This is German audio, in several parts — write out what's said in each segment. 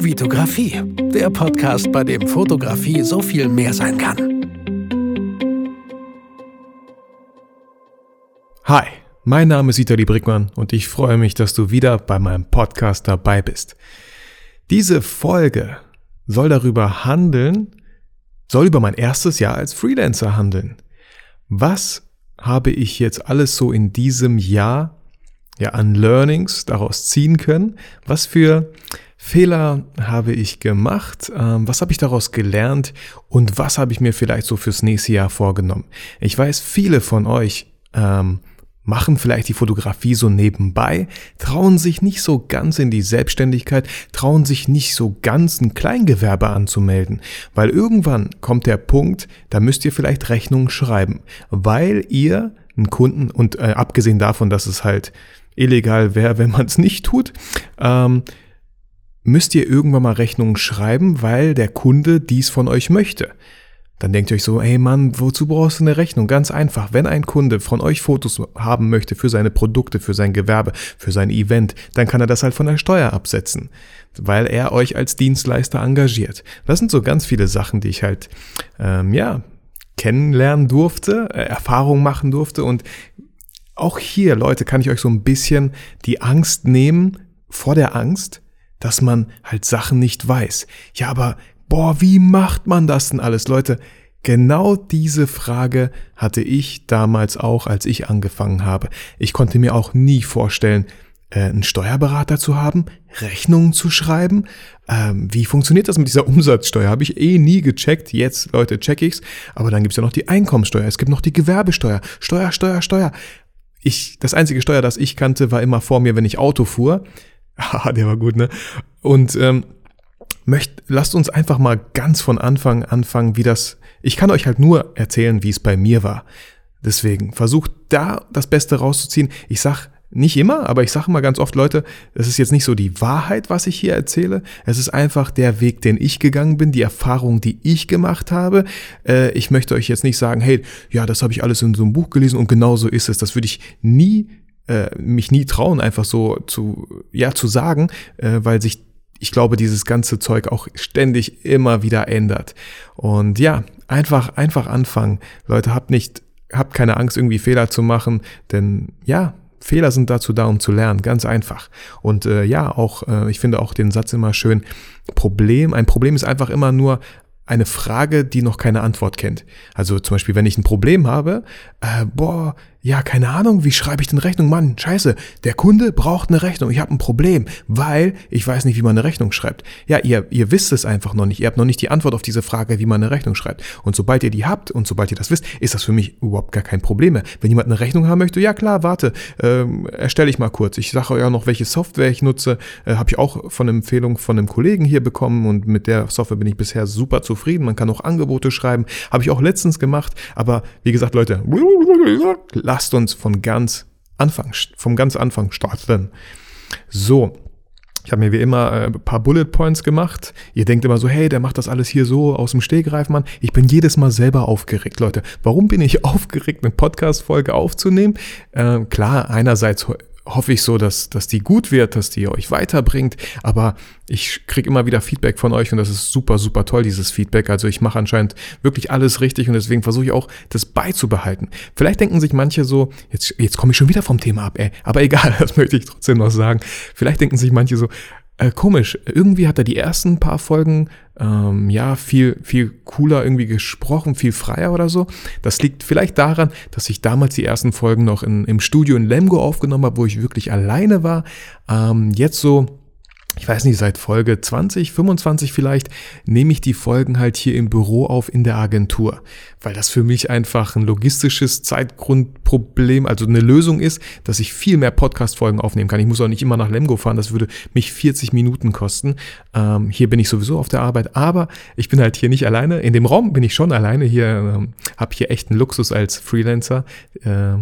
Vitografie, der Podcast, bei dem Fotografie so viel mehr sein kann. Hi, mein Name ist Vitali Brickmann und ich freue mich, dass du wieder bei meinem Podcast dabei bist. Diese Folge soll darüber handeln, soll über mein erstes Jahr als Freelancer handeln. Was habe ich jetzt alles so in diesem Jahr ja an Learnings daraus ziehen können? Was für Fehler habe ich gemacht? Ähm, was habe ich daraus gelernt? Und was habe ich mir vielleicht so fürs nächste Jahr vorgenommen? Ich weiß, viele von euch ähm, machen vielleicht die Fotografie so nebenbei, trauen sich nicht so ganz in die Selbstständigkeit, trauen sich nicht so ganz ein Kleingewerbe anzumelden, weil irgendwann kommt der Punkt, da müsst ihr vielleicht Rechnungen schreiben, weil ihr einen Kunden und äh, abgesehen davon, dass es halt illegal wäre, wenn man es nicht tut, ähm, müsst ihr irgendwann mal Rechnungen schreiben, weil der Kunde dies von euch möchte. Dann denkt ihr euch so, hey Mann, wozu brauchst du eine Rechnung? Ganz einfach. Wenn ein Kunde von euch Fotos haben möchte für seine Produkte, für sein Gewerbe, für sein Event, dann kann er das halt von der Steuer absetzen, weil er euch als Dienstleister engagiert. Das sind so ganz viele Sachen, die ich halt, ähm, ja, kennenlernen durfte, äh, Erfahrung machen durfte und auch hier, Leute, kann ich euch so ein bisschen die Angst nehmen vor der Angst, dass man halt Sachen nicht weiß. Ja, aber boah, wie macht man das denn alles, Leute? Genau diese Frage hatte ich damals auch, als ich angefangen habe. Ich konnte mir auch nie vorstellen, äh, einen Steuerberater zu haben, Rechnungen zu schreiben. Ähm, wie funktioniert das mit dieser Umsatzsteuer? Habe ich eh nie gecheckt. Jetzt, Leute, check ich's. Aber dann gibt's ja noch die Einkommensteuer, es gibt noch die Gewerbesteuer. Steuer, Steuer, Steuer. Ich, das einzige Steuer, das ich kannte, war immer vor mir, wenn ich Auto fuhr. Haha, der war gut, ne? Und ähm, möcht, lasst uns einfach mal ganz von Anfang anfangen, wie das. Ich kann euch halt nur erzählen, wie es bei mir war. Deswegen versucht da das Beste rauszuziehen. Ich sag nicht immer, aber ich sage mal ganz oft, Leute, es ist jetzt nicht so die Wahrheit, was ich hier erzähle. Es ist einfach der Weg, den ich gegangen bin, die Erfahrung, die ich gemacht habe. Äh, ich möchte euch jetzt nicht sagen, hey, ja, das habe ich alles in so einem Buch gelesen und genau so ist es. Das würde ich nie, äh, mich nie trauen, einfach so zu, ja, zu sagen, äh, weil sich ich glaube, dieses ganze Zeug auch ständig immer wieder ändert. Und ja, einfach, einfach anfangen. Leute, habt nicht, habt keine Angst, irgendwie Fehler zu machen, denn ja, Fehler sind dazu da, um zu lernen, ganz einfach. Und äh, ja, auch, äh, ich finde auch den Satz immer schön, Problem, ein Problem ist einfach immer nur eine Frage, die noch keine Antwort kennt. Also zum Beispiel, wenn ich ein Problem habe, äh, boah, ja, keine Ahnung, wie schreibe ich denn Rechnung? Mann, scheiße, der Kunde braucht eine Rechnung. Ich habe ein Problem, weil ich weiß nicht, wie man eine Rechnung schreibt. Ja, ihr, ihr wisst es einfach noch nicht. Ihr habt noch nicht die Antwort auf diese Frage, wie man eine Rechnung schreibt. Und sobald ihr die habt und sobald ihr das wisst, ist das für mich überhaupt gar kein Problem mehr. Wenn jemand eine Rechnung haben möchte, ja klar, warte, ähm, erstelle ich mal kurz. Ich sage euch auch noch, welche Software ich nutze. Äh, habe ich auch von Empfehlung von einem Kollegen hier bekommen und mit der Software bin ich bisher super zufrieden. Man kann auch Angebote schreiben. Habe ich auch letztens gemacht. Aber wie gesagt, Leute, lasst uns von ganz Anfang, vom ganz Anfang starten. So. Ich habe mir wie immer äh, ein paar Bullet Points gemacht. Ihr denkt immer so, hey, der macht das alles hier so aus dem Stegreif, Mann. Ich bin jedes Mal selber aufgeregt, Leute. Warum bin ich aufgeregt, eine Podcast-Folge aufzunehmen? Äh, klar, einerseits hoffe ich so, dass, dass die gut wird, dass die euch weiterbringt. Aber ich kriege immer wieder Feedback von euch und das ist super, super toll, dieses Feedback. Also ich mache anscheinend wirklich alles richtig und deswegen versuche ich auch, das beizubehalten. Vielleicht denken sich manche so, jetzt, jetzt komme ich schon wieder vom Thema ab, ey. Aber egal, das möchte ich trotzdem noch sagen. Vielleicht denken sich manche so, äh, komisch, irgendwie hat er die ersten paar Folgen ähm, ja viel, viel cooler irgendwie gesprochen, viel freier oder so. Das liegt vielleicht daran, dass ich damals die ersten Folgen noch in, im Studio in Lemgo aufgenommen habe, wo ich wirklich alleine war. Ähm, jetzt so ich weiß nicht, seit Folge 20, 25 vielleicht, nehme ich die Folgen halt hier im Büro auf in der Agentur, weil das für mich einfach ein logistisches Zeitgrundproblem, also eine Lösung ist, dass ich viel mehr Podcast-Folgen aufnehmen kann. Ich muss auch nicht immer nach Lemgo fahren, das würde mich 40 Minuten kosten. Ähm, hier bin ich sowieso auf der Arbeit, aber ich bin halt hier nicht alleine. In dem Raum bin ich schon alleine. Hier ähm, habe hier echt einen Luxus als Freelancer. Äh,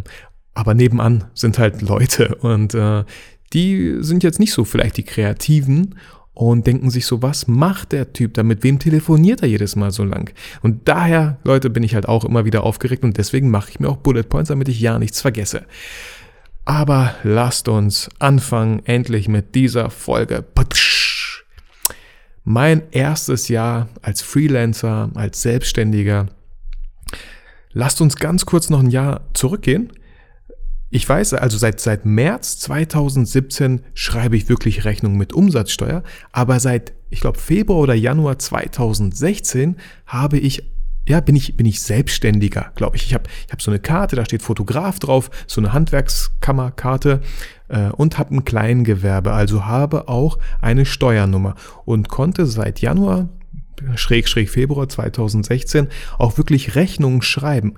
aber nebenan sind halt Leute und äh, die sind jetzt nicht so vielleicht die Kreativen und denken sich so, was macht der Typ da? Mit wem telefoniert er jedes Mal so lang? Und daher, Leute, bin ich halt auch immer wieder aufgeregt und deswegen mache ich mir auch Bullet Points, damit ich ja nichts vergesse. Aber lasst uns anfangen endlich mit dieser Folge. mein erstes Jahr als Freelancer, als Selbstständiger. Lasst uns ganz kurz noch ein Jahr zurückgehen. Ich weiß, also seit, seit März 2017 schreibe ich wirklich Rechnungen mit Umsatzsteuer, aber seit, ich glaube, Februar oder Januar 2016 habe ich ja, bin ich, bin ich selbstständiger, glaube ich. Ich habe ich hab so eine Karte, da steht Fotograf drauf, so eine Handwerkskammerkarte äh, und habe ein Kleingewerbe, also habe auch eine Steuernummer und konnte seit Januar, schräg, schräg Februar 2016 auch wirklich Rechnungen schreiben.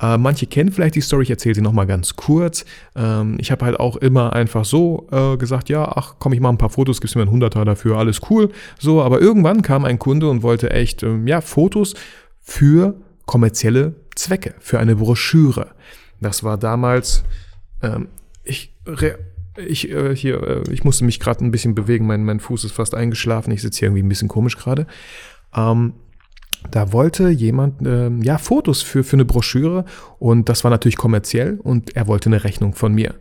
Äh, manche kennen vielleicht die Story, ich erzähle sie nochmal ganz kurz. Ähm, ich habe halt auch immer einfach so äh, gesagt, ja, ach komm, ich mache ein paar Fotos, gibst mir einen Hunderter dafür, alles cool. So, aber irgendwann kam ein Kunde und wollte echt, ähm, ja, Fotos für kommerzielle Zwecke, für eine Broschüre. Das war damals, ähm, ich, ich, äh, hier, äh, ich musste mich gerade ein bisschen bewegen, mein, mein Fuß ist fast eingeschlafen, ich sitze hier irgendwie ein bisschen komisch gerade. Ähm, da wollte jemand äh, ja Fotos für, für eine Broschüre und das war natürlich kommerziell und er wollte eine Rechnung von mir.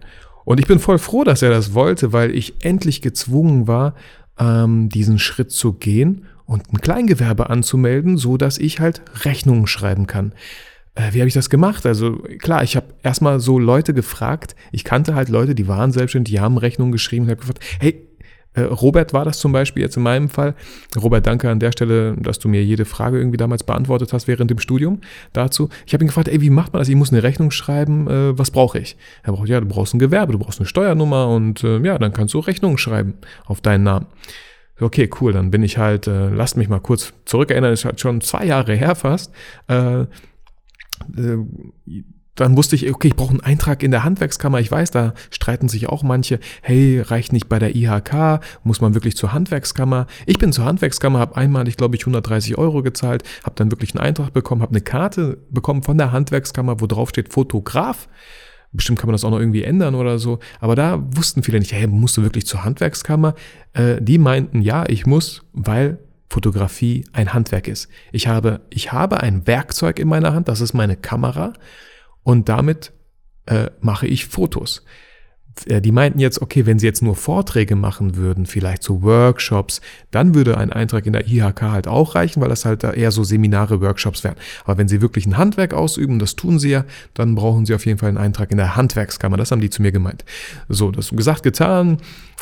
Und ich bin voll froh, dass er das wollte, weil ich endlich gezwungen war, ähm, diesen Schritt zu gehen und ein Kleingewerbe anzumelden, so dass ich halt Rechnungen schreiben kann. Äh, wie habe ich das gemacht? Also klar, ich habe erstmal so Leute gefragt. Ich kannte halt Leute, die waren selbstständig, die haben Rechnungen geschrieben und habe gefragt, hey, Robert war das zum Beispiel jetzt in meinem Fall. Robert, danke an der Stelle, dass du mir jede Frage irgendwie damals beantwortet hast während dem Studium dazu. Ich habe ihn gefragt, ey, wie macht man das? Ich muss eine Rechnung schreiben, äh, was brauche ich? Er braucht, ja, du brauchst ein Gewerbe, du brauchst eine Steuernummer und äh, ja, dann kannst du Rechnungen schreiben auf deinen Namen. Okay, cool, dann bin ich halt, äh, lasst mich mal kurz zurückerinnern, ist halt schon zwei Jahre her fast. Äh, äh, dann wusste ich, okay, ich brauche einen Eintrag in der Handwerkskammer. Ich weiß, da streiten sich auch manche, hey, reicht nicht bei der IHK, muss man wirklich zur Handwerkskammer. Ich bin zur Handwerkskammer, habe einmal, ich glaube ich, 130 Euro gezahlt, habe dann wirklich einen Eintrag bekommen, habe eine Karte bekommen von der Handwerkskammer, wo drauf steht Fotograf. Bestimmt kann man das auch noch irgendwie ändern oder so. Aber da wussten viele nicht, hey, musst du wirklich zur Handwerkskammer? Äh, die meinten, ja, ich muss, weil Fotografie ein Handwerk ist. Ich habe, ich habe ein Werkzeug in meiner Hand, das ist meine Kamera und damit äh, mache ich Fotos. Äh, die meinten jetzt, okay, wenn sie jetzt nur Vorträge machen würden, vielleicht so Workshops, dann würde ein Eintrag in der IHK halt auch reichen, weil das halt eher so Seminare, Workshops wären. Aber wenn sie wirklich ein Handwerk ausüben, das tun sie ja, dann brauchen sie auf jeden Fall einen Eintrag in der Handwerkskammer. Das haben die zu mir gemeint. So, das gesagt, getan.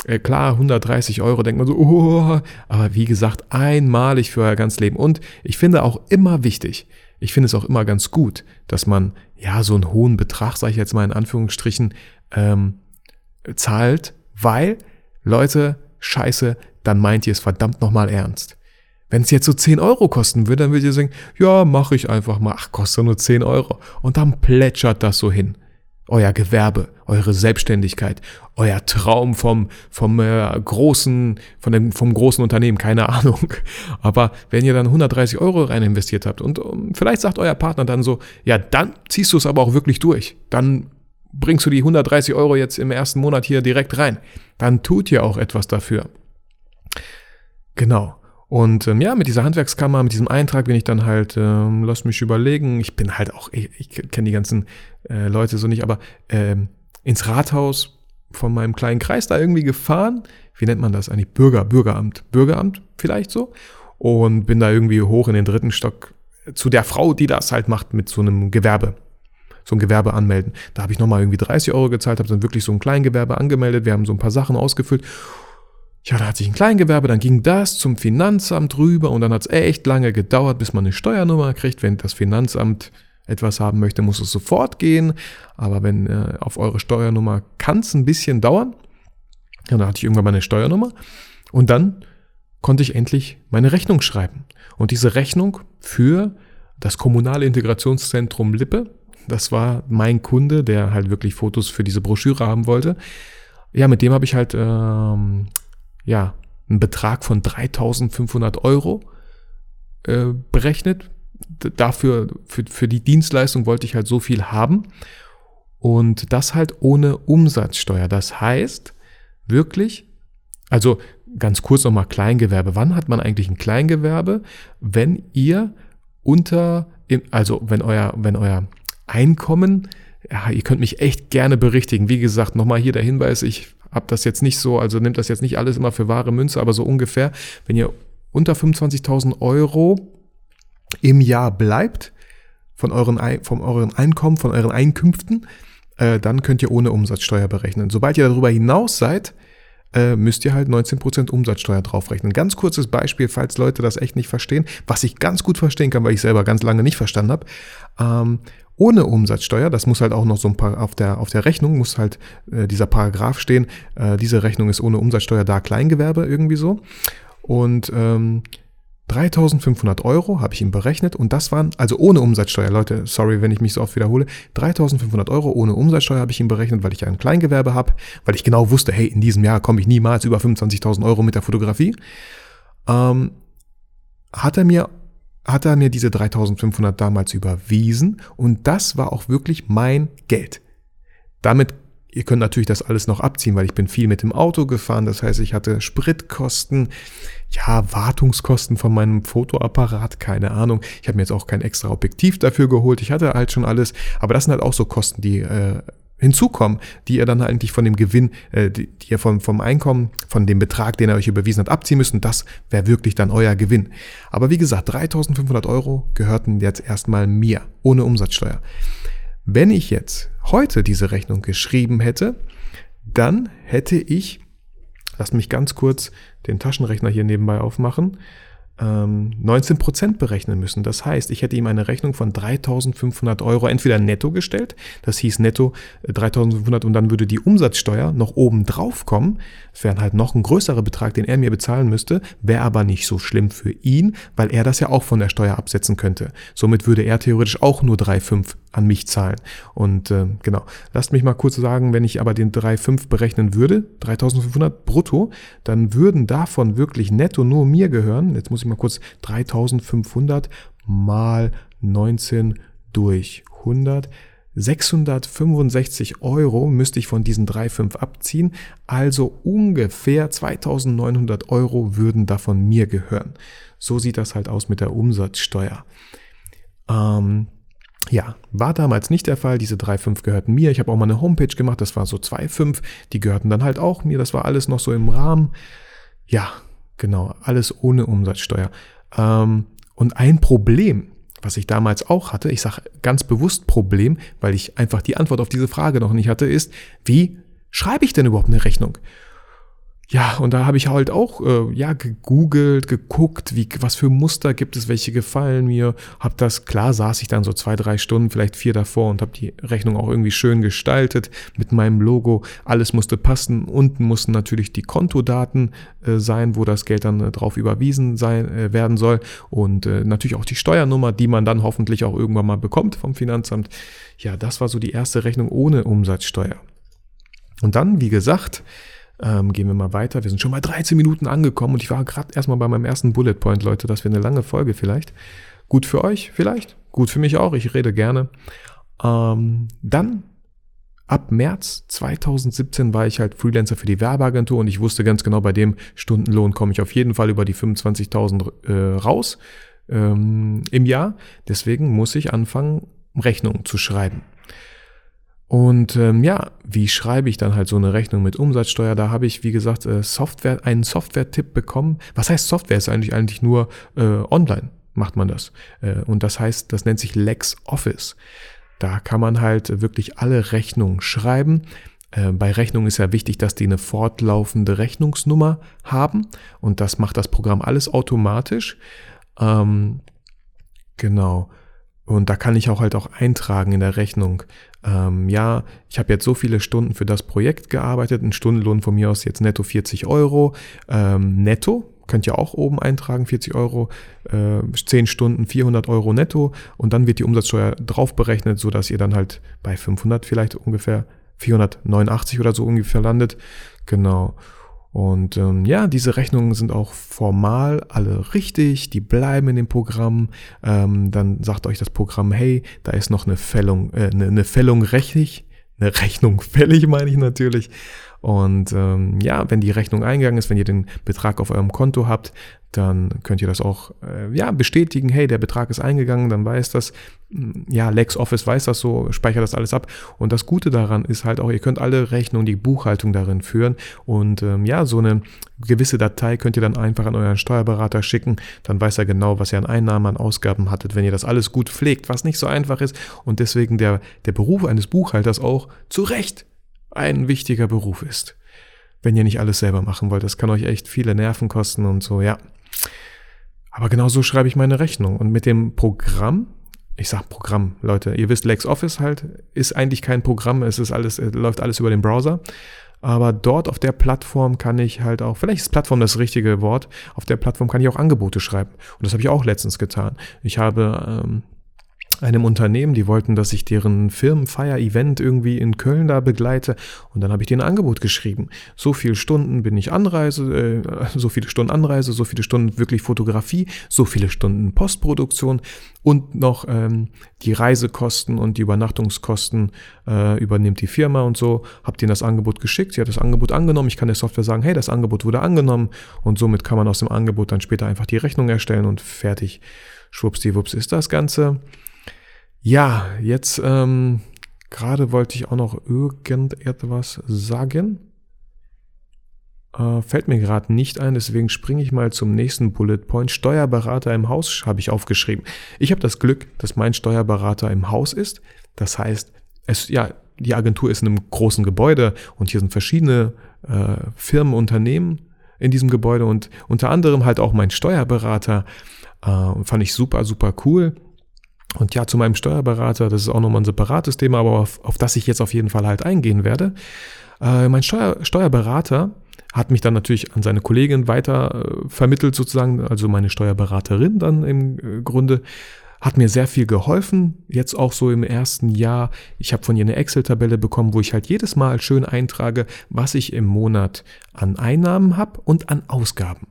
Äh, klar, 130 Euro, denkt man so, oh, aber wie gesagt, einmalig für euer ganzes Leben. Und ich finde auch immer wichtig, ich finde es auch immer ganz gut, dass man ja so einen hohen Betrag, sage ich jetzt mal in Anführungsstrichen, ähm, zahlt, weil, Leute, scheiße, dann meint ihr es verdammt nochmal ernst. Wenn es jetzt so 10 Euro kosten würde, dann würdet ihr sagen, ja, mache ich einfach mal, ach, kostet nur 10 Euro. Und dann plätschert das so hin. Euer Gewerbe, eure Selbstständigkeit, euer Traum vom, vom äh, großen, von dem, vom großen Unternehmen, keine Ahnung. Aber wenn ihr dann 130 Euro rein investiert habt und um, ähm, vielleicht sagt euer Partner dann so, ja, dann ziehst du es aber auch wirklich durch. Dann bringst du die 130 Euro jetzt im ersten Monat hier direkt rein. Dann tut ihr auch etwas dafür. Genau. Und ähm, ja, mit dieser Handwerkskammer, mit diesem Eintrag bin ich dann halt, ähm, lass mich überlegen, ich bin halt auch, ich, ich kenne die ganzen äh, Leute so nicht, aber ähm, ins Rathaus von meinem kleinen Kreis da irgendwie gefahren. Wie nennt man das eigentlich? Bürger, Bürgeramt. Bürgeramt vielleicht so. Und bin da irgendwie hoch in den dritten Stock zu der Frau, die das halt macht mit so einem Gewerbe so ein Gewerbe anmelden. Da habe ich nochmal irgendwie 30 Euro gezahlt, habe dann wirklich so ein Kleingewerbe angemeldet. Wir haben so ein paar Sachen ausgefüllt. Ja, da hat sich ein Kleingewerbe, dann ging das zum Finanzamt rüber und dann hat es echt lange gedauert, bis man eine Steuernummer kriegt. Wenn das Finanzamt etwas haben möchte, muss es sofort gehen. Aber wenn äh, auf eure Steuernummer kann es ein bisschen dauern. Ja, dann hatte ich irgendwann meine Steuernummer und dann konnte ich endlich meine Rechnung schreiben. Und diese Rechnung für das kommunale Integrationszentrum Lippe, das war mein Kunde, der halt wirklich Fotos für diese Broschüre haben wollte. Ja, mit dem habe ich halt ähm, ja einen Betrag von 3.500 Euro äh, berechnet. Dafür für, für die Dienstleistung wollte ich halt so viel haben und das halt ohne Umsatzsteuer. Das heißt wirklich, also ganz kurz nochmal Kleingewerbe. Wann hat man eigentlich ein Kleingewerbe? Wenn ihr unter, also wenn euer, wenn euer Einkommen, ja, ihr könnt mich echt gerne berichtigen. Wie gesagt, nochmal hier der Hinweis, ich habe das jetzt nicht so, also nimmt das jetzt nicht alles immer für wahre Münze, aber so ungefähr, wenn ihr unter 25.000 Euro im Jahr bleibt, von euren, von euren Einkommen, von euren Einkünften, äh, dann könnt ihr ohne Umsatzsteuer berechnen. Sobald ihr darüber hinaus seid, äh, müsst ihr halt 19% Umsatzsteuer draufrechnen. Ganz kurzes Beispiel, falls Leute das echt nicht verstehen, was ich ganz gut verstehen kann, weil ich selber ganz lange nicht verstanden habe. Ähm, ohne Umsatzsteuer, das muss halt auch noch so ein paar auf der, auf der Rechnung, muss halt äh, dieser Paragraph stehen, äh, diese Rechnung ist ohne Umsatzsteuer da Kleingewerbe irgendwie so. Und ähm, 3500 Euro habe ich ihm berechnet und das waren, also ohne Umsatzsteuer, Leute, sorry, wenn ich mich so oft wiederhole, 3500 Euro ohne Umsatzsteuer habe ich ihm berechnet, weil ich ein Kleingewerbe habe, weil ich genau wusste, hey, in diesem Jahr komme ich niemals über 25.000 Euro mit der Fotografie. Ähm, hat er mir hat er mir diese 3500 damals überwiesen und das war auch wirklich mein Geld. Damit Ihr könnt natürlich das alles noch abziehen, weil ich bin viel mit dem Auto gefahren. Das heißt, ich hatte Spritkosten, ja, Wartungskosten von meinem Fotoapparat, keine Ahnung. Ich habe mir jetzt auch kein extra Objektiv dafür geholt. Ich hatte halt schon alles. Aber das sind halt auch so Kosten, die äh, hinzukommen, die ihr dann eigentlich von dem Gewinn, äh, die, die ihr vom, vom Einkommen, von dem Betrag, den er euch überwiesen hat, abziehen müsst. Und das wäre wirklich dann euer Gewinn. Aber wie gesagt, 3500 Euro gehörten jetzt erstmal mir, ohne Umsatzsteuer. Wenn ich jetzt heute diese Rechnung geschrieben hätte, dann hätte ich, lasst mich ganz kurz den Taschenrechner hier nebenbei aufmachen, 19 ähm, Prozent berechnen müssen. Das heißt, ich hätte ihm eine Rechnung von 3.500 Euro entweder netto gestellt, das hieß netto 3.500 äh, und dann würde die Umsatzsteuer noch oben drauf kommen. Das wäre halt noch ein größerer Betrag, den er mir bezahlen müsste, wäre aber nicht so schlimm für ihn, weil er das ja auch von der Steuer absetzen könnte. Somit würde er theoretisch auch nur 3,5 an mich zahlen. Und äh, genau, lasst mich mal kurz sagen, wenn ich aber den 3,5 berechnen würde, 3.500 brutto, dann würden davon wirklich netto nur mir gehören. Jetzt muss ich mal kurz 3500 mal 19 durch 100. 665 Euro müsste ich von diesen 3,5 abziehen, also ungefähr 2900 Euro würden davon mir gehören. So sieht das halt aus mit der Umsatzsteuer. Ähm, ja, war damals nicht der Fall. Diese 3,5 gehörten mir. Ich habe auch mal eine Homepage gemacht, das war so 2,5. Die gehörten dann halt auch mir. Das war alles noch so im Rahmen. Ja, Genau, alles ohne Umsatzsteuer. Ähm, und ein Problem, was ich damals auch hatte, ich sage ganz bewusst Problem, weil ich einfach die Antwort auf diese Frage noch nicht hatte, ist, wie schreibe ich denn überhaupt eine Rechnung? Ja, und da habe ich halt auch äh, ja gegoogelt, geguckt, wie was für Muster gibt es, welche gefallen mir. Hab das klar, saß ich dann so zwei, drei Stunden, vielleicht vier davor und habe die Rechnung auch irgendwie schön gestaltet mit meinem Logo. Alles musste passen. Unten mussten natürlich die Kontodaten äh, sein, wo das Geld dann äh, drauf überwiesen sein äh, werden soll und äh, natürlich auch die Steuernummer, die man dann hoffentlich auch irgendwann mal bekommt vom Finanzamt. Ja, das war so die erste Rechnung ohne Umsatzsteuer. Und dann, wie gesagt, ähm, gehen wir mal weiter. Wir sind schon bei 13 Minuten angekommen und ich war gerade erstmal bei meinem ersten Bullet Point, Leute. Das wäre eine lange Folge vielleicht. Gut für euch vielleicht, gut für mich auch. Ich rede gerne. Ähm, dann ab März 2017 war ich halt Freelancer für die Werbeagentur und ich wusste ganz genau, bei dem Stundenlohn komme ich auf jeden Fall über die 25.000 äh, raus ähm, im Jahr. Deswegen muss ich anfangen, Rechnungen zu schreiben. Und ähm, ja, wie schreibe ich dann halt so eine Rechnung mit Umsatzsteuer? Da habe ich, wie gesagt, äh, Software, einen Software-Tipp bekommen. Was heißt Software? Ist eigentlich eigentlich nur äh, online macht man das. Äh, und das heißt, das nennt sich LexOffice. Da kann man halt wirklich alle Rechnungen schreiben. Äh, bei Rechnungen ist ja wichtig, dass die eine fortlaufende Rechnungsnummer haben. Und das macht das Programm alles automatisch. Ähm, genau. Und da kann ich auch halt auch eintragen in der Rechnung, ähm, ja, ich habe jetzt so viele Stunden für das Projekt gearbeitet, ein Stundenlohn von mir aus jetzt netto 40 Euro, ähm, netto, könnt ihr auch oben eintragen, 40 Euro, äh, 10 Stunden 400 Euro netto und dann wird die Umsatzsteuer drauf berechnet, sodass ihr dann halt bei 500 vielleicht ungefähr 489 oder so ungefähr landet. Genau. Und ähm, ja, diese Rechnungen sind auch formal alle richtig, die bleiben in dem Programm. Ähm, dann sagt euch das Programm, hey, da ist noch eine Fällung, äh, eine, eine Fällung rechtlich, eine Rechnung fällig, meine ich natürlich. Und ähm, ja, wenn die Rechnung eingegangen ist, wenn ihr den Betrag auf eurem Konto habt, dann könnt ihr das auch äh, ja, bestätigen, hey, der Betrag ist eingegangen, dann weiß das, hm, ja, LexOffice weiß das so, speichert das alles ab. Und das Gute daran ist halt auch, ihr könnt alle Rechnungen, die Buchhaltung darin führen. Und ähm, ja, so eine gewisse Datei könnt ihr dann einfach an euren Steuerberater schicken, dann weiß er genau, was ihr an Einnahmen, an Ausgaben hattet, wenn ihr das alles gut pflegt, was nicht so einfach ist. Und deswegen der, der Beruf eines Buchhalters auch zu Recht ein wichtiger Beruf ist. Wenn ihr nicht alles selber machen wollt, das kann euch echt viele Nerven kosten und so, ja. Aber genau so schreibe ich meine Rechnung. Und mit dem Programm, ich sag Programm, Leute, ihr wisst, LexOffice halt ist eigentlich kein Programm, es ist alles, es läuft alles über den Browser. Aber dort auf der Plattform kann ich halt auch, vielleicht ist Plattform das richtige Wort, auf der Plattform kann ich auch Angebote schreiben. Und das habe ich auch letztens getan. Ich habe ähm, einem Unternehmen, die wollten, dass ich deren Firmenfeier-Event irgendwie in Köln da begleite und dann habe ich denen ein Angebot geschrieben. So viele Stunden bin ich Anreise, äh, so viele Stunden Anreise, so viele Stunden wirklich Fotografie, so viele Stunden Postproduktion und noch ähm, die Reisekosten und die Übernachtungskosten äh, übernimmt die Firma und so. Hab denen das Angebot geschickt, sie hat das Angebot angenommen. Ich kann der Software sagen, hey, das Angebot wurde angenommen und somit kann man aus dem Angebot dann später einfach die Rechnung erstellen und fertig. Schwuppsdiwupps ist das Ganze. Ja, jetzt ähm, gerade wollte ich auch noch irgendetwas sagen. Äh, fällt mir gerade nicht ein, deswegen springe ich mal zum nächsten Bullet Point. Steuerberater im Haus habe ich aufgeschrieben. Ich habe das Glück, dass mein Steuerberater im Haus ist. Das heißt, es, ja, die Agentur ist in einem großen Gebäude und hier sind verschiedene äh, Firmen, Unternehmen in diesem Gebäude und unter anderem halt auch mein Steuerberater. Äh, fand ich super, super cool. Und ja, zu meinem Steuerberater, das ist auch nochmal ein separates Thema, aber auf, auf das ich jetzt auf jeden Fall halt eingehen werde. Äh, mein Steuer, Steuerberater hat mich dann natürlich an seine Kollegin weiter äh, vermittelt sozusagen, also meine Steuerberaterin dann im äh, Grunde, hat mir sehr viel geholfen, jetzt auch so im ersten Jahr. Ich habe von ihr eine Excel-Tabelle bekommen, wo ich halt jedes Mal schön eintrage, was ich im Monat an Einnahmen habe und an Ausgaben.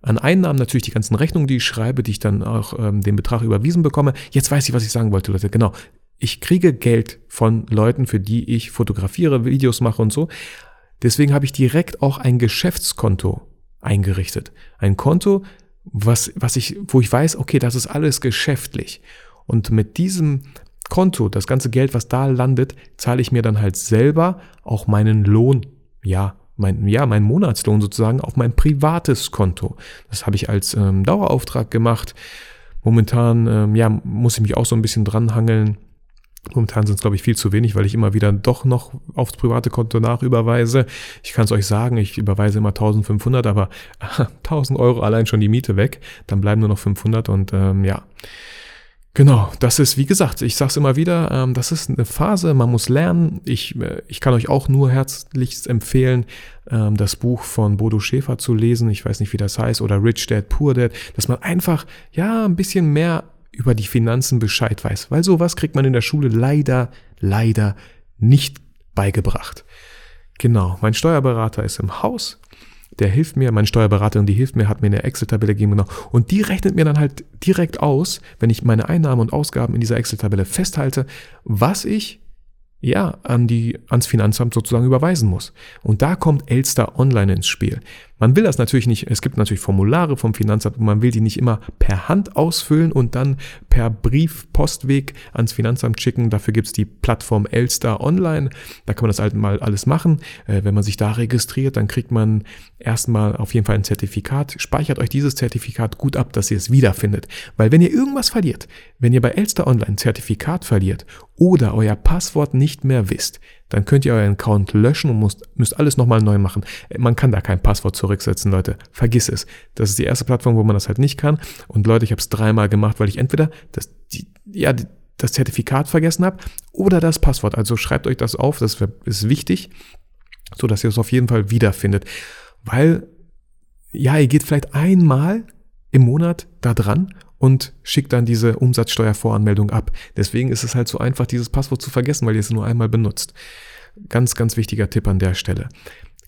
An Einnahmen natürlich die ganzen Rechnungen, die ich schreibe, die ich dann auch ähm, den Betrag überwiesen bekomme. Jetzt weiß ich, was ich sagen wollte, Leute. Genau. Ich kriege Geld von Leuten, für die ich fotografiere, Videos mache und so. Deswegen habe ich direkt auch ein Geschäftskonto eingerichtet. Ein Konto, was, was ich, wo ich weiß, okay, das ist alles geschäftlich. Und mit diesem Konto, das ganze Geld, was da landet, zahle ich mir dann halt selber auch meinen Lohn. Ja, mein, ja, mein Monatslohn sozusagen auf mein privates Konto. Das habe ich als ähm, Dauerauftrag gemacht. Momentan, ähm, ja, muss ich mich auch so ein bisschen dranhangeln. Momentan sind es, glaube ich, viel zu wenig, weil ich immer wieder doch noch aufs private Konto nachüberweise. Ich kann es euch sagen, ich überweise immer 1500, aber 1000 Euro allein schon die Miete weg. Dann bleiben nur noch 500 und ähm, ja. Genau, das ist, wie gesagt, ich sage es immer wieder, ähm, das ist eine Phase, man muss lernen. Ich, äh, ich kann euch auch nur herzlichst empfehlen, ähm, das Buch von Bodo Schäfer zu lesen. Ich weiß nicht, wie das heißt, oder Rich Dad, Poor Dad, dass man einfach, ja, ein bisschen mehr über die Finanzen Bescheid weiß. Weil sowas kriegt man in der Schule leider, leider nicht beigebracht. Genau, mein Steuerberater ist im Haus der hilft mir, meine Steuerberaterin, die hilft mir, hat mir eine Excel-Tabelle gegeben, genau. Und die rechnet mir dann halt direkt aus, wenn ich meine Einnahmen und Ausgaben in dieser Excel-Tabelle festhalte, was ich ja, an die, ans Finanzamt sozusagen überweisen muss. Und da kommt Elster Online ins Spiel. Man will das natürlich nicht, es gibt natürlich Formulare vom Finanzamt, man will die nicht immer per Hand ausfüllen und dann per Brief, Postweg ans Finanzamt schicken. Dafür gibt's die Plattform Elster Online. Da kann man das halt mal alles machen. Äh, wenn man sich da registriert, dann kriegt man erstmal auf jeden Fall ein Zertifikat. Speichert euch dieses Zertifikat gut ab, dass ihr es wiederfindet. Weil wenn ihr irgendwas verliert, wenn ihr bei Elster Online Zertifikat verliert oder euer Passwort nicht mehr wisst, dann könnt ihr euren Account löschen und müsst, müsst alles nochmal neu machen. Man kann da kein Passwort zurücksetzen, Leute. Vergiss es. Das ist die erste Plattform, wo man das halt nicht kann. Und Leute, ich habe es dreimal gemacht, weil ich entweder das, die, ja, das Zertifikat vergessen habe oder das Passwort. Also schreibt euch das auf, das ist wichtig, so dass ihr es auf jeden Fall wiederfindet. Weil, ja, ihr geht vielleicht einmal im Monat da dran und schickt dann diese Umsatzsteuervoranmeldung ab. Deswegen ist es halt so einfach, dieses Passwort zu vergessen, weil ihr es nur einmal benutzt. Ganz, ganz wichtiger Tipp an der Stelle.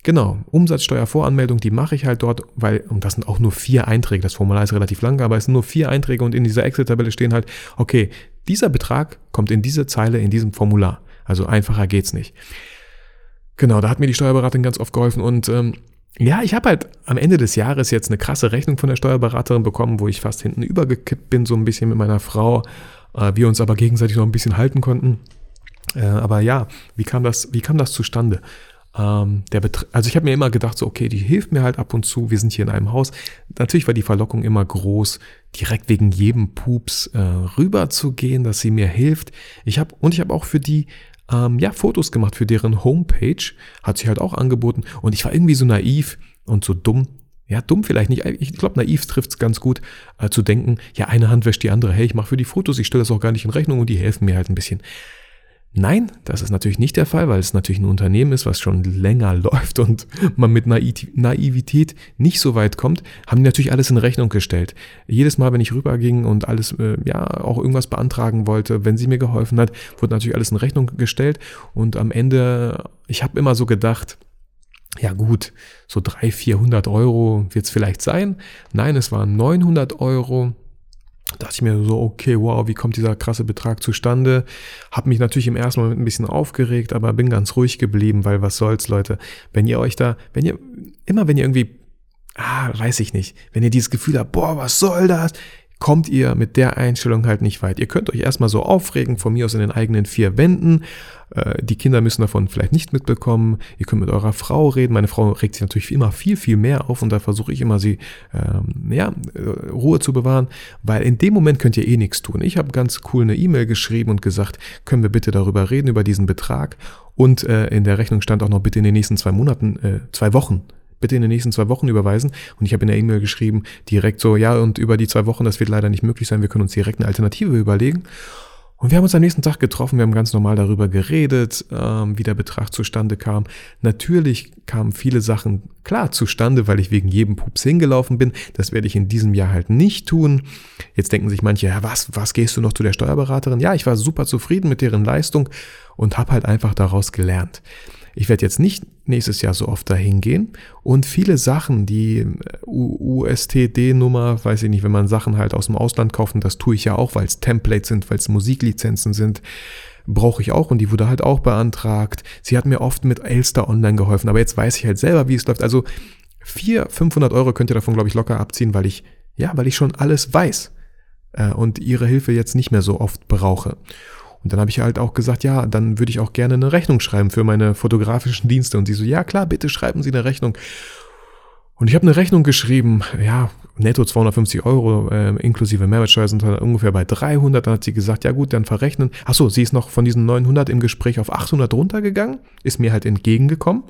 Genau, Umsatzsteuervoranmeldung, die mache ich halt dort, weil, und das sind auch nur vier Einträge, das Formular ist relativ lang, aber es sind nur vier Einträge und in dieser Excel-Tabelle stehen halt, okay, dieser Betrag kommt in diese Zeile in diesem Formular. Also einfacher geht's nicht. Genau, da hat mir die Steuerberaterin ganz oft geholfen und ähm, ja, ich habe halt am Ende des Jahres jetzt eine krasse Rechnung von der Steuerberaterin bekommen, wo ich fast hinten übergekippt bin, so ein bisschen mit meiner Frau, äh, wir uns aber gegenseitig noch ein bisschen halten konnten. Äh, aber ja, wie kam das, wie kam das zustande? Ähm, der also ich habe mir immer gedacht, so okay, die hilft mir halt ab und zu. Wir sind hier in einem Haus. Natürlich war die Verlockung immer groß, direkt wegen jedem Pups äh, rüber zu gehen, dass sie mir hilft. Ich habe und ich habe auch für die ähm, ja Fotos gemacht für deren Homepage, hat sich halt auch angeboten. Und ich war irgendwie so naiv und so dumm. Ja, dumm vielleicht nicht. Ich glaube, naiv trifft es ganz gut, äh, zu denken, ja, eine Hand wäscht die andere. Hey, ich mache für die Fotos, ich stelle das auch gar nicht in Rechnung und die helfen mir halt ein bisschen. Nein, das ist natürlich nicht der Fall, weil es natürlich ein Unternehmen ist, was schon länger läuft und man mit Naivität nicht so weit kommt, haben die natürlich alles in Rechnung gestellt. Jedes Mal, wenn ich rüberging und alles, äh, ja, auch irgendwas beantragen wollte, wenn sie mir geholfen hat, wurde natürlich alles in Rechnung gestellt und am Ende, ich habe immer so gedacht, ja gut, so 300, 400 Euro wird es vielleicht sein. Nein, es waren 900 Euro dachte ich mir so, okay, wow, wie kommt dieser krasse Betrag zustande? Hab mich natürlich im ersten Moment ein bisschen aufgeregt, aber bin ganz ruhig geblieben, weil was soll's, Leute. Wenn ihr euch da, wenn ihr, immer wenn ihr irgendwie, ah, weiß ich nicht, wenn ihr dieses Gefühl habt, boah, was soll das? Kommt ihr mit der Einstellung halt nicht weit. Ihr könnt euch erstmal so aufregen, von mir aus in den eigenen vier Wänden. Äh, die Kinder müssen davon vielleicht nicht mitbekommen. Ihr könnt mit eurer Frau reden. Meine Frau regt sich natürlich immer viel, viel mehr auf und da versuche ich immer sie, ähm, ja, äh, Ruhe zu bewahren, weil in dem Moment könnt ihr eh nichts tun. Ich habe ganz cool eine E-Mail geschrieben und gesagt, können wir bitte darüber reden, über diesen Betrag. Und äh, in der Rechnung stand auch noch bitte in den nächsten zwei Monaten, äh, zwei Wochen bitte in den nächsten zwei Wochen überweisen. Und ich habe in der E-Mail geschrieben, direkt so, ja, und über die zwei Wochen, das wird leider nicht möglich sein, wir können uns direkt eine Alternative überlegen. Und wir haben uns am nächsten Tag getroffen, wir haben ganz normal darüber geredet, ähm, wie der Betrag zustande kam. Natürlich kamen viele Sachen klar zustande, weil ich wegen jedem Pups hingelaufen bin. Das werde ich in diesem Jahr halt nicht tun. Jetzt denken sich manche, ja, was, was gehst du noch zu der Steuerberaterin? Ja, ich war super zufrieden mit deren Leistung und habe halt einfach daraus gelernt. Ich werde jetzt nicht nächstes Jahr so oft dahin gehen und viele Sachen, die USTD-Nummer, weiß ich nicht, wenn man Sachen halt aus dem Ausland kauft, und das tue ich ja auch, weil es Templates sind, weil es Musiklizenzen sind, brauche ich auch und die wurde halt auch beantragt. Sie hat mir oft mit Elster Online geholfen, aber jetzt weiß ich halt selber, wie es läuft. Also 400, 500 Euro könnt ihr davon, glaube ich, locker abziehen, weil ich, ja, weil ich schon alles weiß äh, und ihre Hilfe jetzt nicht mehr so oft brauche. Und dann habe ich halt auch gesagt, ja, dann würde ich auch gerne eine Rechnung schreiben für meine fotografischen Dienste. Und sie so, ja klar, bitte schreiben Sie eine Rechnung. Und ich habe eine Rechnung geschrieben, ja, netto 250 Euro, äh, inklusive Mehrwertsteuer sind halt ungefähr bei 300. Dann hat sie gesagt, ja gut, dann verrechnen. Achso, sie ist noch von diesen 900 im Gespräch auf 800 runtergegangen, ist mir halt entgegengekommen.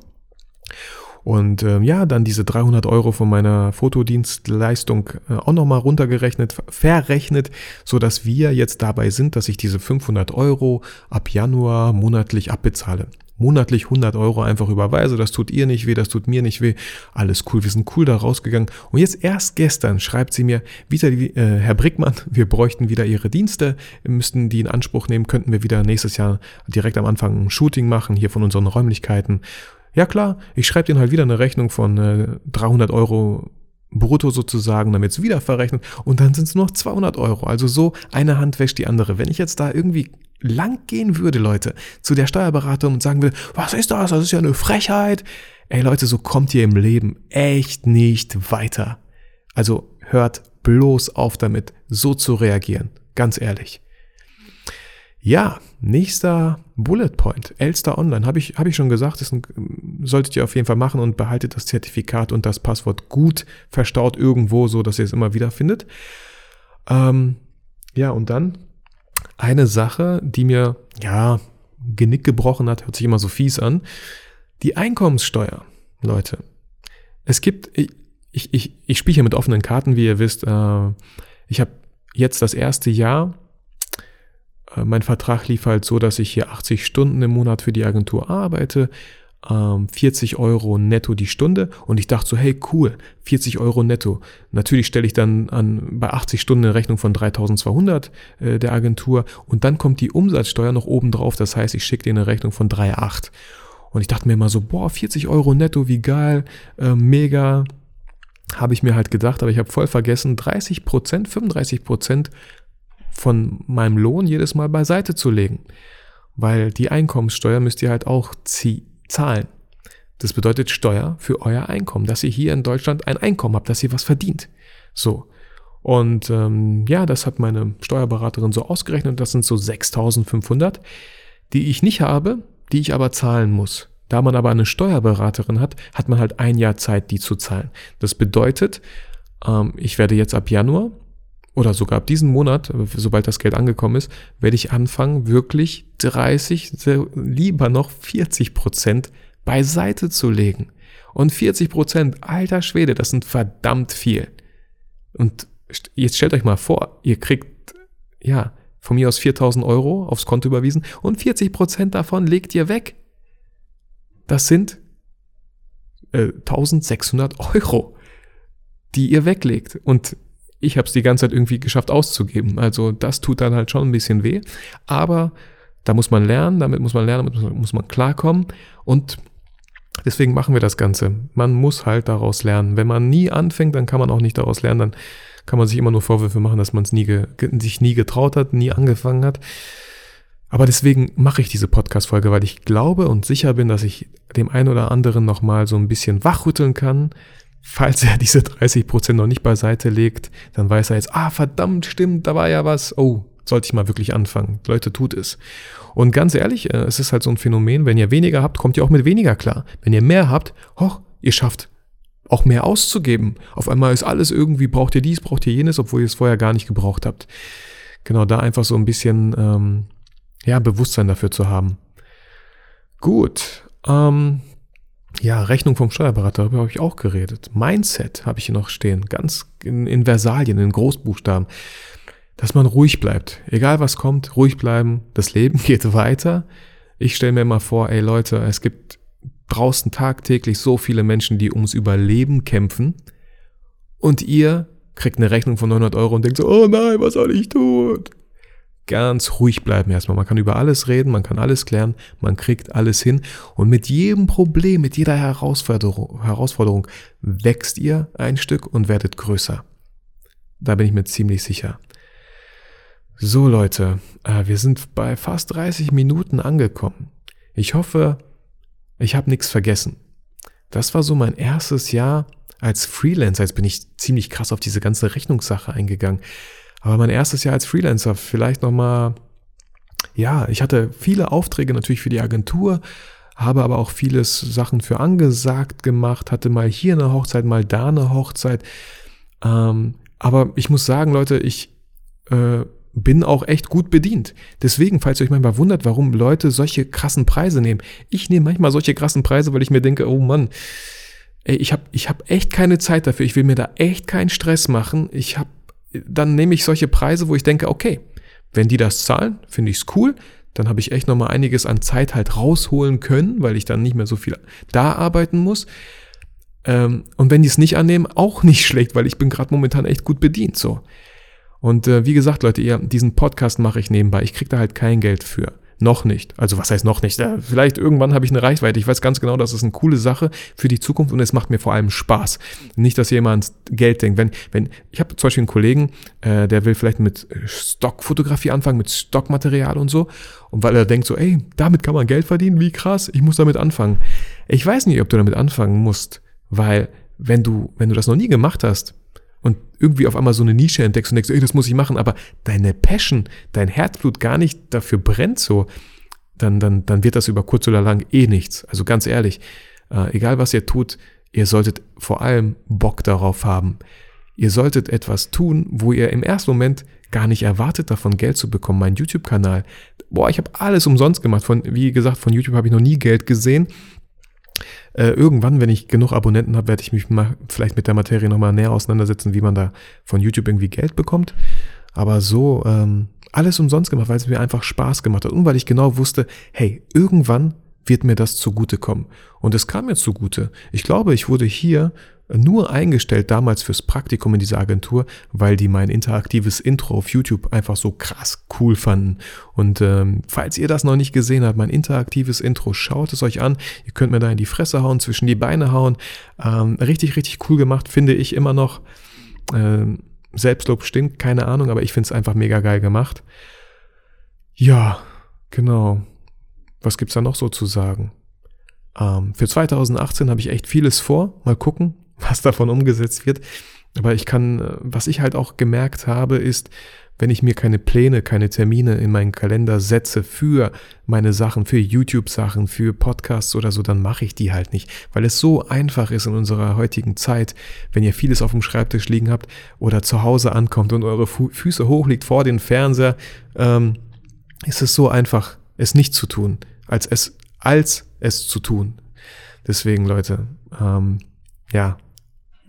Und ähm, ja, dann diese 300 Euro von meiner Fotodienstleistung äh, auch nochmal runtergerechnet, verrechnet, so dass wir jetzt dabei sind, dass ich diese 500 Euro ab Januar monatlich abbezahle. Monatlich 100 Euro einfach überweise, das tut ihr nicht weh, das tut mir nicht weh, alles cool, wir sind cool da rausgegangen. Und jetzt erst gestern schreibt sie mir, wieder, äh, Herr Brickmann, wir bräuchten wieder Ihre Dienste, müssten die in Anspruch nehmen, könnten wir wieder nächstes Jahr direkt am Anfang ein Shooting machen, hier von unseren Räumlichkeiten. Ja klar, ich schreibe denen halt wieder eine Rechnung von äh, 300 Euro brutto sozusagen, dann wird's wieder verrechnet und dann sind es nur noch 200 Euro. Also so, eine Hand wäscht die andere. Wenn ich jetzt da irgendwie lang gehen würde, Leute, zu der Steuerberaterin und sagen will, was ist das? Das ist ja eine Frechheit. Ey Leute, so kommt ihr im Leben echt nicht weiter. Also hört bloß auf damit, so zu reagieren. Ganz ehrlich. Ja, nächster Bullet Point, Elster Online, habe ich, hab ich schon gesagt, das solltet ihr auf jeden Fall machen und behaltet das Zertifikat und das Passwort gut verstaut irgendwo, so dass ihr es immer wieder findet. Ähm, ja, und dann eine Sache, die mir, ja, Genick gebrochen hat, hört sich immer so fies an. Die Einkommenssteuer, Leute. Es gibt, ich, ich, ich spiele hier mit offenen Karten, wie ihr wisst. Äh, ich habe jetzt das erste Jahr mein Vertrag lief halt so, dass ich hier 80 Stunden im Monat für die Agentur arbeite, 40 ähm, Euro netto die Stunde und ich dachte so, hey cool, 40 Euro netto. Natürlich stelle ich dann an bei 80 Stunden eine Rechnung von 3200 äh, der Agentur und dann kommt die Umsatzsteuer noch oben drauf, das heißt, ich schicke dir eine Rechnung von 3,8. Und ich dachte mir immer so, boah, 40 Euro netto, wie geil, äh, mega, habe ich mir halt gedacht, aber ich habe voll vergessen, 30 Prozent, 35 Prozent von meinem Lohn jedes Mal beiseite zu legen. Weil die Einkommenssteuer müsst ihr halt auch zahlen. Das bedeutet Steuer für euer Einkommen, dass ihr hier in Deutschland ein Einkommen habt, dass ihr was verdient. So. Und ähm, ja, das hat meine Steuerberaterin so ausgerechnet. Das sind so 6.500, die ich nicht habe, die ich aber zahlen muss. Da man aber eine Steuerberaterin hat, hat man halt ein Jahr Zeit, die zu zahlen. Das bedeutet, ähm, ich werde jetzt ab Januar oder sogar ab diesem Monat, sobald das Geld angekommen ist, werde ich anfangen, wirklich 30, lieber noch 40 Prozent beiseite zu legen. Und 40 Prozent, alter Schwede, das sind verdammt viel. Und jetzt stellt euch mal vor, ihr kriegt, ja, von mir aus 4000 Euro aufs Konto überwiesen und 40 Prozent davon legt ihr weg. Das sind äh, 1600 Euro, die ihr weglegt. Und ich habe es die ganze Zeit irgendwie geschafft auszugeben. Also das tut dann halt schon ein bisschen weh. Aber da muss man lernen, damit muss man lernen, damit muss man klarkommen. Und deswegen machen wir das Ganze. Man muss halt daraus lernen. Wenn man nie anfängt, dann kann man auch nicht daraus lernen. Dann kann man sich immer nur Vorwürfe machen, dass man es nie sich nie getraut hat, nie angefangen hat. Aber deswegen mache ich diese Podcast-Folge, weil ich glaube und sicher bin, dass ich dem einen oder anderen nochmal so ein bisschen wachrütteln kann. Falls er diese 30% noch nicht beiseite legt, dann weiß er jetzt, ah, verdammt, stimmt, da war ja was. Oh, sollte ich mal wirklich anfangen. Leute, tut es. Und ganz ehrlich, äh, es ist halt so ein Phänomen, wenn ihr weniger habt, kommt ihr auch mit weniger klar. Wenn ihr mehr habt, hoch, ihr schafft auch mehr auszugeben. Auf einmal ist alles irgendwie, braucht ihr dies, braucht ihr jenes, obwohl ihr es vorher gar nicht gebraucht habt. Genau, da einfach so ein bisschen ähm, ja, Bewusstsein dafür zu haben. Gut. Ähm, ja, Rechnung vom Steuerberater, darüber habe ich auch geredet. Mindset habe ich hier noch stehen, ganz in, in Versalien, in Großbuchstaben. Dass man ruhig bleibt. Egal was kommt, ruhig bleiben. Das Leben geht weiter. Ich stelle mir immer vor, ey Leute, es gibt draußen tagtäglich so viele Menschen, die ums Überleben kämpfen und ihr kriegt eine Rechnung von 900 Euro und denkt so, oh nein, was soll ich tun? Ganz ruhig bleiben erstmal. Man kann über alles reden, man kann alles klären, man kriegt alles hin und mit jedem Problem, mit jeder Herausforderung, Herausforderung wächst ihr ein Stück und werdet größer. Da bin ich mir ziemlich sicher. So Leute, äh, wir sind bei fast 30 Minuten angekommen. Ich hoffe, ich habe nichts vergessen. Das war so mein erstes Jahr als Freelancer. Jetzt bin ich ziemlich krass auf diese ganze Rechnungssache eingegangen. Aber mein erstes Jahr als Freelancer, vielleicht nochmal, ja, ich hatte viele Aufträge natürlich für die Agentur, habe aber auch vieles Sachen für angesagt gemacht, hatte mal hier eine Hochzeit, mal da eine Hochzeit. Ähm, aber ich muss sagen, Leute, ich äh, bin auch echt gut bedient. Deswegen, falls ihr euch manchmal wundert, warum Leute solche krassen Preise nehmen. Ich nehme manchmal solche krassen Preise, weil ich mir denke, oh Mann, ey, ich habe ich hab echt keine Zeit dafür. Ich will mir da echt keinen Stress machen. Ich habe, dann nehme ich solche Preise, wo ich denke, okay, wenn die das zahlen, finde ich's cool. Dann habe ich echt nochmal einiges an Zeit halt rausholen können, weil ich dann nicht mehr so viel da arbeiten muss. Ähm, und wenn die es nicht annehmen, auch nicht schlecht, weil ich bin gerade momentan echt gut bedient. So. Und äh, wie gesagt, Leute, ihr, diesen Podcast mache ich nebenbei. Ich kriege da halt kein Geld für. Noch nicht. Also was heißt noch nicht? Ja, vielleicht irgendwann habe ich eine Reichweite. Ich weiß ganz genau, das ist eine coole Sache für die Zukunft und es macht mir vor allem Spaß. Nicht, dass ans Geld denkt. Wenn, wenn, ich habe zum Beispiel einen Kollegen, äh, der will vielleicht mit Stockfotografie anfangen, mit Stockmaterial und so. Und weil er denkt so, ey, damit kann man Geld verdienen, wie krass, ich muss damit anfangen. Ich weiß nicht, ob du damit anfangen musst, weil wenn du, wenn du das noch nie gemacht hast, und irgendwie auf einmal so eine Nische entdeckst und denkst, ey, das muss ich machen, aber deine Passion, dein Herzblut gar nicht dafür brennt so, dann, dann, dann wird das über kurz oder lang eh nichts. Also ganz ehrlich, äh, egal was ihr tut, ihr solltet vor allem Bock darauf haben. Ihr solltet etwas tun, wo ihr im ersten Moment gar nicht erwartet, davon Geld zu bekommen. Mein YouTube-Kanal, boah, ich habe alles umsonst gemacht. Von, wie gesagt, von YouTube habe ich noch nie Geld gesehen. Äh, irgendwann, wenn ich genug Abonnenten habe, werde ich mich mal vielleicht mit der Materie nochmal näher auseinandersetzen, wie man da von YouTube irgendwie Geld bekommt. Aber so ähm, alles umsonst gemacht, weil es mir einfach Spaß gemacht hat und weil ich genau wusste, hey, irgendwann wird mir das zugutekommen. Und es kam mir zugute. Ich glaube, ich wurde hier nur eingestellt damals fürs Praktikum in dieser Agentur, weil die mein interaktives Intro auf YouTube einfach so krass cool fanden. Und ähm, falls ihr das noch nicht gesehen habt, mein interaktives Intro, schaut es euch an. Ihr könnt mir da in die Fresse hauen, zwischen die Beine hauen. Ähm, richtig, richtig cool gemacht, finde ich immer noch. Ähm, Selbstlob stinkt, keine Ahnung, aber ich finde es einfach mega geil gemacht. Ja, genau. Was gibt's da noch so zu sagen? Ähm, für 2018 habe ich echt vieles vor. Mal gucken, was davon umgesetzt wird. Aber ich kann, äh, was ich halt auch gemerkt habe, ist, wenn ich mir keine Pläne, keine Termine in meinen Kalender setze für meine Sachen, für YouTube-Sachen, für Podcasts oder so, dann mache ich die halt nicht, weil es so einfach ist in unserer heutigen Zeit, wenn ihr vieles auf dem Schreibtisch liegen habt oder zu Hause ankommt und eure Fu Füße hochliegt vor den Fernseher, ähm, ist es so einfach, es nicht zu tun, als es, als es zu tun. Deswegen, Leute, ähm, ja,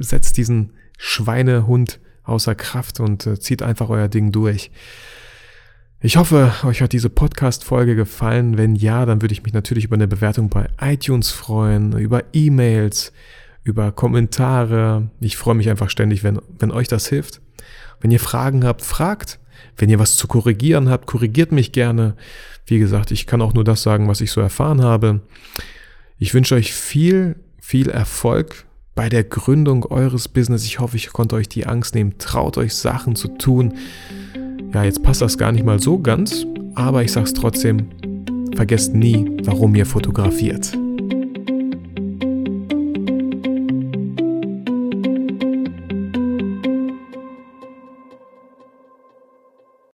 setzt diesen Schweinehund außer Kraft und äh, zieht einfach euer Ding durch. Ich hoffe, euch hat diese Podcast-Folge gefallen. Wenn ja, dann würde ich mich natürlich über eine Bewertung bei iTunes freuen, über E-Mails, über Kommentare. Ich freue mich einfach ständig, wenn, wenn euch das hilft. Wenn ihr Fragen habt, fragt. Wenn ihr was zu korrigieren habt, korrigiert mich gerne. Wie gesagt, ich kann auch nur das sagen, was ich so erfahren habe. Ich wünsche euch viel, viel Erfolg bei der Gründung eures Business. Ich hoffe, ich konnte euch die Angst nehmen. Traut euch Sachen zu tun. Ja, jetzt passt das gar nicht mal so ganz, aber ich sag's trotzdem. Vergesst nie, warum ihr fotografiert.